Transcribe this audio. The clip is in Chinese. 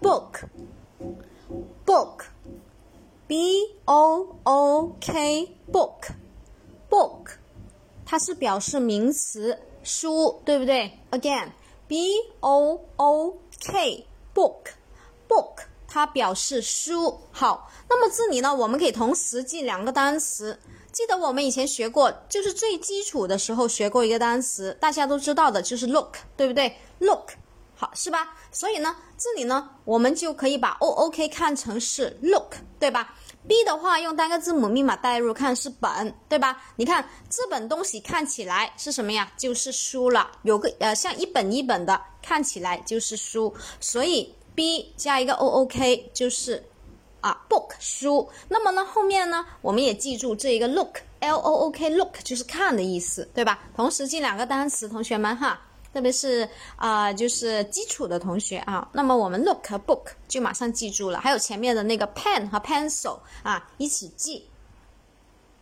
book，book，b o o k，book，book，它是表示名词书，对不对？Again，b o o k，book，book，它表示书。好，那么这里呢，我们可以同时记两个单词。记得我们以前学过，就是最基础的时候学过一个单词，大家都知道的，就是 look，对不对？look，是吧？所以呢，这里呢，我们就可以把 o o k 看成是 look，对吧？b 的话用单个字母密码代入看是本，对吧？你看这本东西看起来是什么呀？就是书了，有个呃像一本一本的，看起来就是书，所以 b 加一个 o o k 就是。啊，book 书，那么呢，后面呢，我们也记住这一个 look，l o o k look 就是看的意思，对吧？同时记两个单词，同学们哈，特别是啊，就是基础的同学啊，那么我们 look 和 book 就马上记住了，还有前面的那个 pen 和 pencil 啊，一起记。